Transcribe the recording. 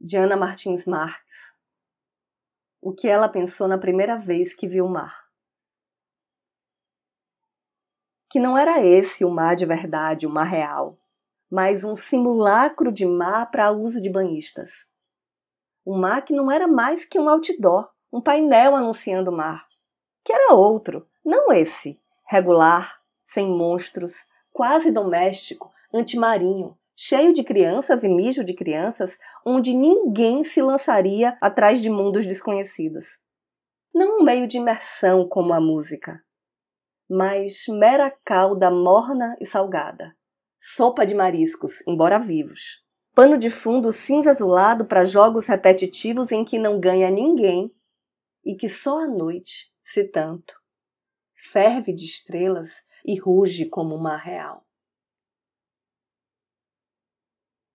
de Ana Martins Marques. O que ela pensou na primeira vez que viu o mar. Que não era esse o mar de verdade, o mar real, mas um simulacro de mar para uso de banhistas. Um mar que não era mais que um outdoor, um painel anunciando o mar. Que era outro, não esse, regular, sem monstros, quase doméstico, antimarinho, cheio de crianças e mijo de crianças, onde ninguém se lançaria atrás de mundos desconhecidos. Não um meio de imersão como a música, mas mera calda morna e salgada. Sopa de mariscos, embora vivos. Pano de fundo cinza azulado para jogos repetitivos em que não ganha ninguém e que só à noite, se tanto, ferve de estrelas e ruge como uma real.